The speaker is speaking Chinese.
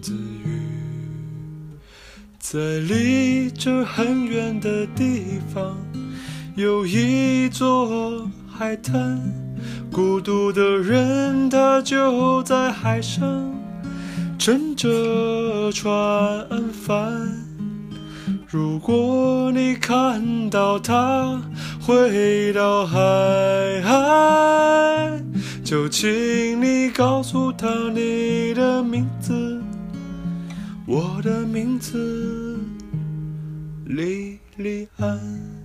自语，在离这很远的地方，有一座海滩。孤独的人，他就在海上乘着船帆。如果你看到他回到海岸，就请你告诉他你的名字。我的名字，莉莉安。